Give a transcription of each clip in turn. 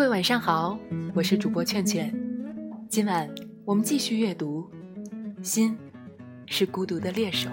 各位晚上好，我是主播劝劝。今晚我们继续阅读《心是孤独的猎手》。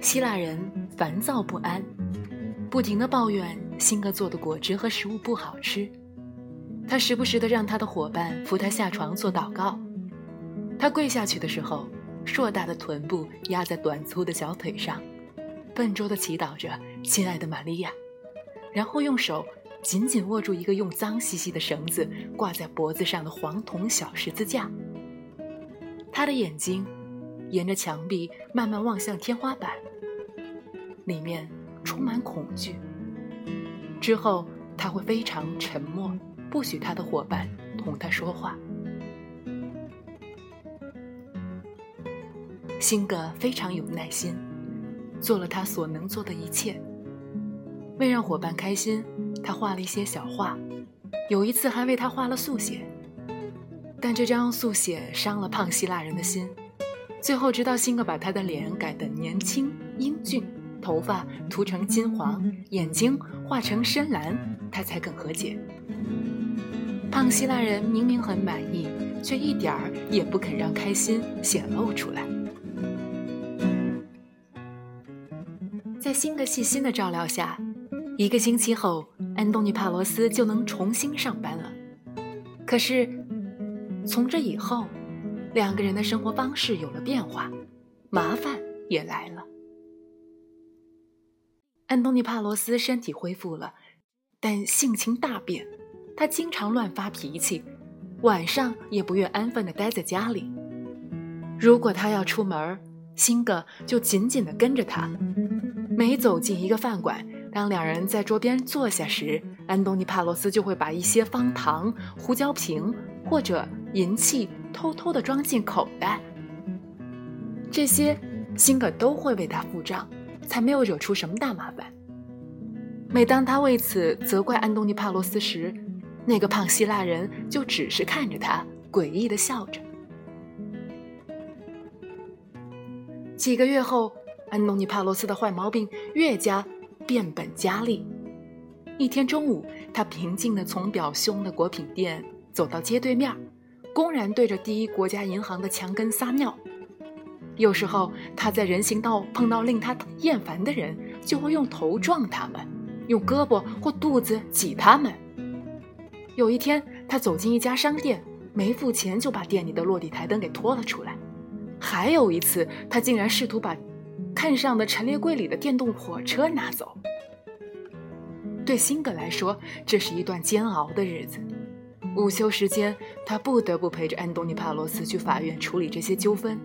希腊人烦躁不安，不停的抱怨辛格做的果汁和食物不好吃。他时不时的让他的伙伴扶他下床做祷告。他跪下去的时候，硕大的臀部压在短粗的小腿上。笨拙的祈祷着，亲爱的玛利亚，然后用手紧紧握住一个用脏兮兮的绳子挂在脖子上的黄铜小十字架。他的眼睛沿着墙壁慢慢望向天花板，里面充满恐惧。之后他会非常沉默，不许他的伙伴同他说话。辛格非常有耐心。做了他所能做的一切。为让伙伴开心，他画了一些小画，有一次还为他画了速写。但这张速写伤了胖希腊人的心。最后，直到辛格把他的脸改得年轻英俊，头发涂成金黄，眼睛画成深蓝，他才肯和解。胖希腊人明明很满意，却一点儿也不肯让开心显露出来。在辛格细心的照料下，一个星期后，安东尼帕罗斯就能重新上班了。可是，从这以后，两个人的生活方式有了变化，麻烦也来了。安东尼帕罗斯身体恢复了，但性情大变，他经常乱发脾气，晚上也不愿安分的待在家里。如果他要出门，辛格就紧紧的跟着他。每走进一个饭馆，当两人在桌边坐下时，安东尼·帕罗斯就会把一些方糖、胡椒瓶或者银器偷偷地装进口袋。这些，辛格都会为他付账，才没有惹出什么大麻烦。每当他为此责怪安东尼·帕罗斯时，那个胖希腊人就只是看着他，诡异地笑着。几个月后。安东尼·帕罗斯的坏毛病越加变本加厉。一天中午，他平静地从表兄的果品店走到街对面，公然对着第一国家银行的墙根撒尿。有时候，他在人行道碰到令他厌烦的人，就会用头撞他们，用胳膊或肚子挤他们。有一天，他走进一家商店，没付钱就把店里的落地台灯给拖了出来。还有一次，他竟然试图把。看上的陈列柜里的电动火车拿走。对辛格来说，这是一段煎熬的日子。午休时间，他不得不陪着安东尼·帕罗斯去法院处理这些纠纷。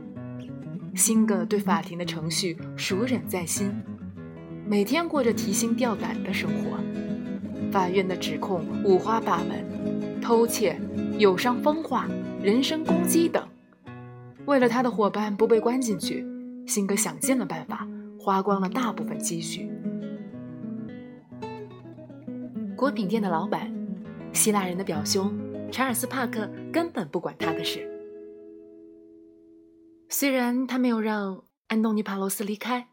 辛格对法庭的程序熟稔在心，每天过着提心吊胆的生活。法院的指控五花八门：偷窃、有伤风化、人身攻击等。为了他的伙伴不被关进去。辛格想尽了办法，花光了大部分积蓄。果品店的老板，希腊人的表兄查尔斯·帕克根本不管他的事。虽然他没有让安东尼·帕罗斯离开，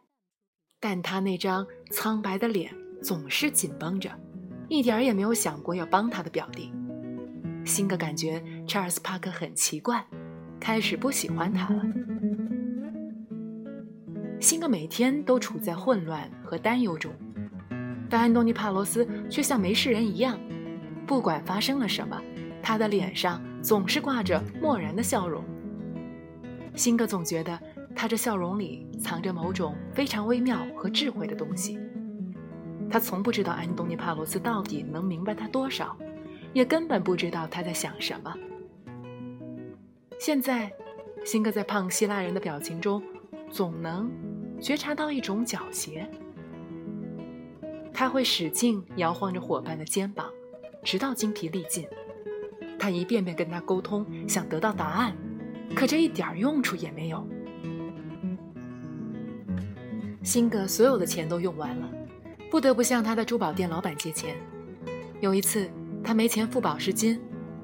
但他那张苍白的脸总是紧绷着，一点儿也没有想过要帮他的表弟。辛格感觉查尔斯·帕克很奇怪，开始不喜欢他了。辛格每天都处在混乱和担忧中，但安东尼·帕罗斯却像没事人一样，不管发生了什么，他的脸上总是挂着漠然的笑容。辛格总觉得他这笑容里藏着某种非常微妙和智慧的东西。他从不知道安东尼·帕罗斯到底能明白他多少，也根本不知道他在想什么。现在，辛格在胖希腊人的表情中。总能觉察到一种狡黠，他会使劲摇晃着伙伴的肩膀，直到精疲力尽。他一遍遍跟他沟通，想得到答案，可这一点用处也没有。辛格所有的钱都用完了，不得不向他的珠宝店老板借钱。有一次，他没钱付保释金，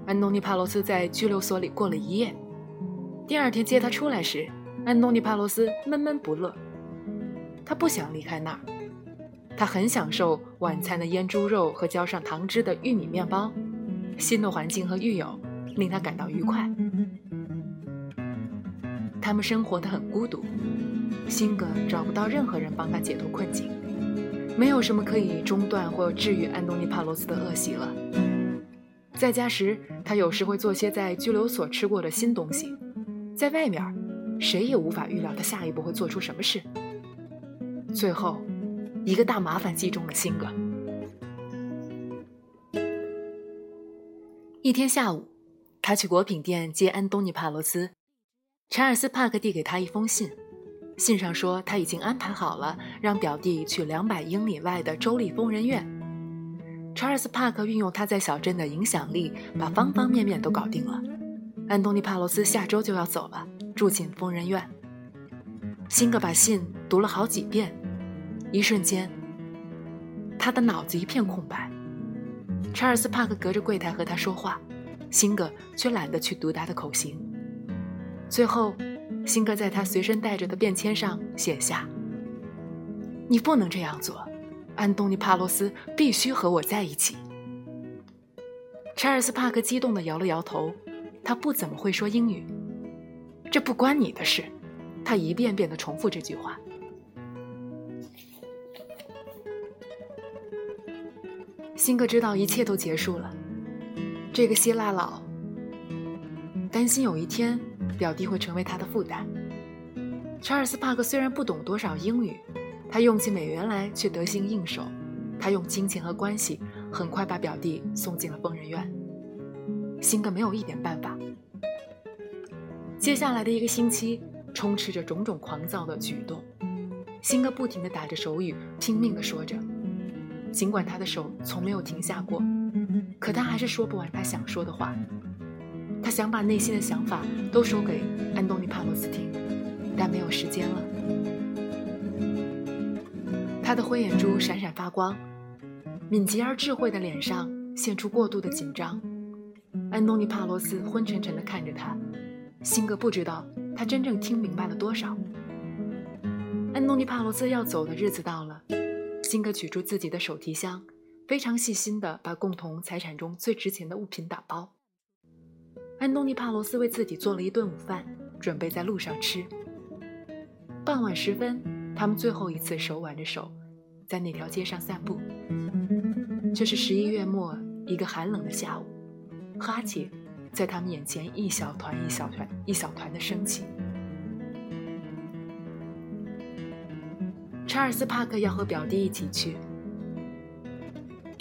安东尼·帕罗斯在拘留所里过了一夜。第二天接他出来时，安东尼·帕罗斯闷闷不乐，他不想离开那儿。他很享受晚餐的腌猪肉和浇上糖汁的玉米面包。新的环境和狱友令他感到愉快。他们生活的很孤独，辛格找不到任何人帮他解脱困境，没有什么可以中断或治愈安东尼·帕罗斯的恶习了。在家时，他有时会做些在拘留所吃过的新东西。在外面，谁也无法预料他下一步会做出什么事。最后，一个大麻烦击中了辛格。一天下午，他去果品店接安东尼·帕罗斯。查尔斯·帕克递给他一封信，信上说他已经安排好了让表弟去两百英里外的州立疯人院。查尔斯·帕克运用他在小镇的影响力，把方方面面都搞定了。安东尼·帕罗斯下周就要走了，住进疯人院。辛格把信读了好几遍，一瞬间，他的脑子一片空白。查尔斯·帕克隔着柜台和他说话，辛格却懒得去读他的口型。最后，辛格在他随身带着的便签上写下：“你不能这样做，安东尼·帕洛斯必须和我在一起。”查尔斯·帕克激动地摇了摇头，他不怎么会说英语。这不关你的事，他一遍遍地重复这句话。辛格知道一切都结束了，这个希腊佬担心有一天。表弟会成为他的负担。查尔斯·帕克虽然不懂多少英语，他用起美元来却得心应手。他用金钱和关系很快把表弟送进了疯人院。辛格没有一点办法。接下来的一个星期充斥着种种狂躁的举动。辛格不停地打着手语，拼命地说着，尽管他的手从没有停下过，可他还是说不完他想说的话。他想把内心的想法都说给安东尼·帕洛斯听，但没有时间了。他的灰眼珠闪闪发光，敏捷而智慧的脸上现出过度的紧张。安东尼·帕洛斯昏沉沉地看着他，辛格不知道他真正听明白了多少。安东尼·帕罗斯要走的日子到了，辛格取出自己的手提箱，非常细心地把共同财产中最值钱的物品打包。安东尼·帕罗斯为自己做了一顿午饭，准备在路上吃。傍晚时分，他们最后一次手挽着手，在那条街上散步。这是十一月末一个寒冷的下午，哈气在他们眼前一小团一小团一小团的升起。查尔斯·帕克要和表弟一起去，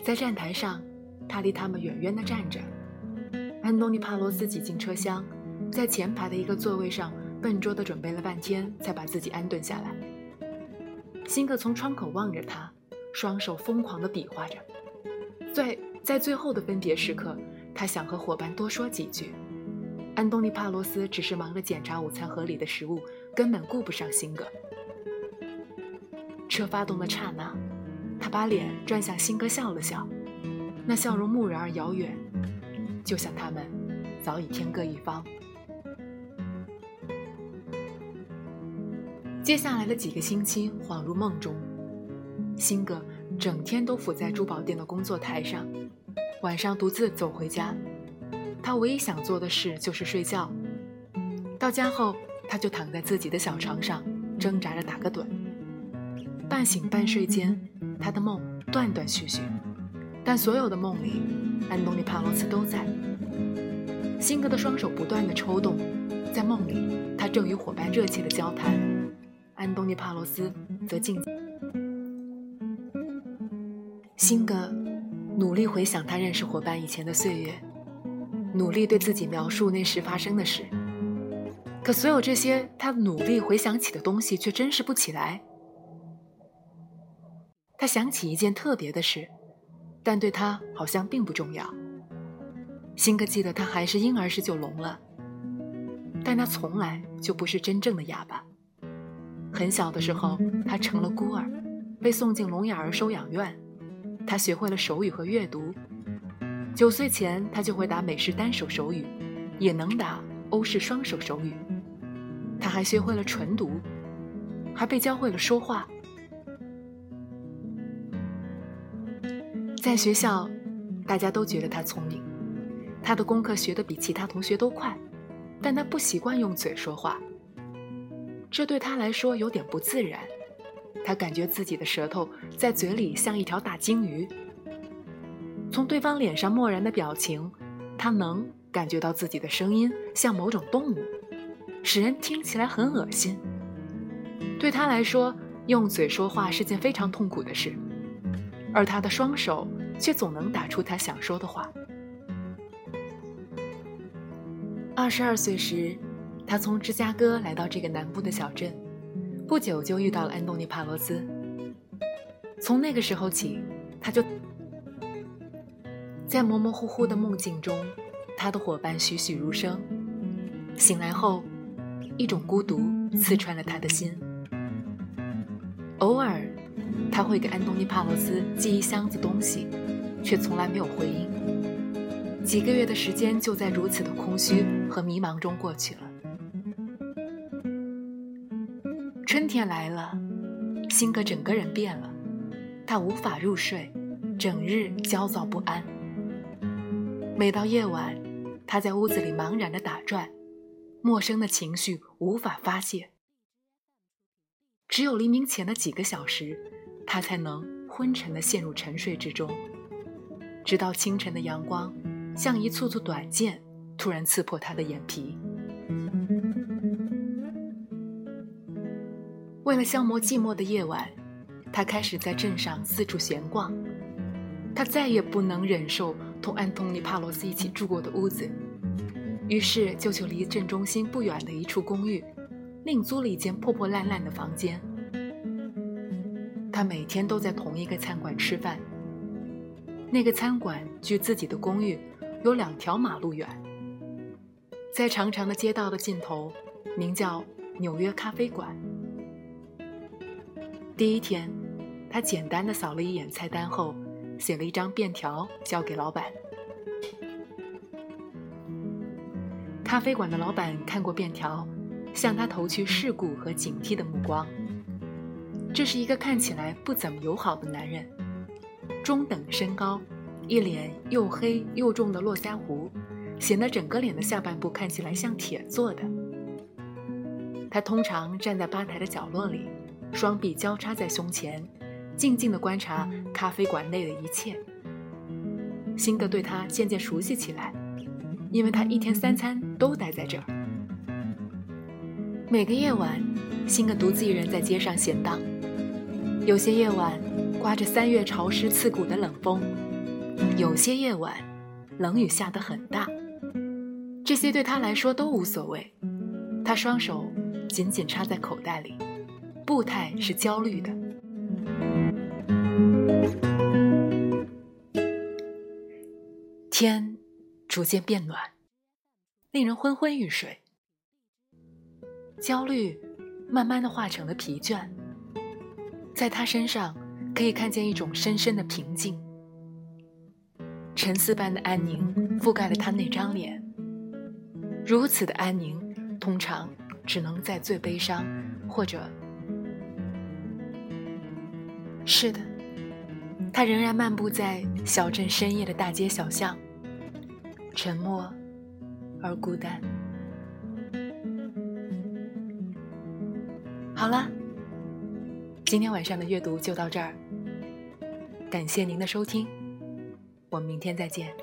在站台上，他离他们远远地站着。安东尼·帕罗斯挤进车厢，在前排的一个座位上笨拙地准备了半天，才把自己安顿下来。辛格从窗口望着他，双手疯狂地比划着。在在最后的分别时刻，他想和伙伴多说几句。安东尼·帕罗斯只是忙着检查午餐盒里的食物，根本顾不上辛格。车发动的刹那，他把脸转向辛格，笑了笑，那笑容木然而遥远。就像他们早已天各一方。接下来的几个星期恍如梦中，辛格整天都伏在珠宝店的工作台上，晚上独自走回家。他唯一想做的事就是睡觉。到家后，他就躺在自己的小床上，挣扎着打个盹。半醒半睡间，他的梦断断续续，但所有的梦里。安东尼·帕罗斯都在。辛格的双手不断的抽动，在梦里，他正与伙伴热切的交谈。安东尼·帕罗斯则静。辛格努力回想他认识伙伴以前的岁月，努力对自己描述那时发生的事。可所有这些他努力回想起的东西，却真实不起来。他想起一件特别的事。但对他好像并不重要。辛格记得他还是婴儿时就聋了，但他从来就不是真正的哑巴。很小的时候，他成了孤儿，被送进聋哑儿收养院。他学会了手语和阅读。九岁前，他就会打美式单手手语，也能打欧式双手手语。他还学会了纯读，还被教会了说话。在学校，大家都觉得他聪明，他的功课学得比其他同学都快，但他不习惯用嘴说话，这对他来说有点不自然。他感觉自己的舌头在嘴里像一条大鲸鱼。从对方脸上漠然的表情，他能感觉到自己的声音像某种动物，使人听起来很恶心。对他来说，用嘴说话是件非常痛苦的事，而他的双手却总能打出他想说的话。二十二岁时，他从芝加哥来到这个南部的小镇。不久就遇到了安东尼·帕罗斯。从那个时候起，他就在模模糊糊的梦境中，他的伙伴栩栩如生。醒来后，一种孤独刺穿了他的心。偶尔，他会给安东尼·帕罗斯寄一箱子东西，却从来没有回应。几个月的时间就在如此的空虚和迷茫中过去了。春天来了，辛格整个人变了，他无法入睡，整日焦躁不安。每到夜晚，他在屋子里茫然的打转，陌生的情绪无法发泄。只有黎明前的几个小时，他才能昏沉的陷入沉睡之中，直到清晨的阳光像一簇簇短剑，突然刺破他的眼皮。为了消磨寂寞的夜晚，他开始在镇上四处闲逛。他再也不能忍受同安东尼·帕罗斯一起住过的屋子，于是就去离镇中心不远的一处公寓，另租了一间破破烂烂的房间。他每天都在同一个餐馆吃饭。那个餐馆距自己的公寓有两条马路远，在长长的街道的尽头，名叫纽约咖啡馆。第一天，他简单的扫了一眼菜单后，写了一张便条交给老板。咖啡馆的老板看过便条，向他投去世故和警惕的目光。这是一个看起来不怎么友好的男人，中等身高，一脸又黑又重的络腮胡，显得整个脸的下半部看起来像铁做的。他通常站在吧台的角落里。双臂交叉在胸前，静静地观察咖啡馆内的一切。辛格对他渐渐熟悉起来，因为他一天三餐都待在这儿。每个夜晚，辛格独自一人在街上闲荡。有些夜晚，刮着三月潮湿刺骨的冷风；有些夜晚，冷雨下得很大。这些对他来说都无所谓。他双手紧紧插在口袋里。步态是焦虑的。天逐渐变暖，令人昏昏欲睡。焦虑慢慢的化成了疲倦，在他身上可以看见一种深深的平静。沉思般的安宁覆盖了他那张脸。如此的安宁，通常只能在最悲伤或者。是的，他仍然漫步在小镇深夜的大街小巷，沉默而孤单。好了，今天晚上的阅读就到这儿，感谢您的收听，我们明天再见。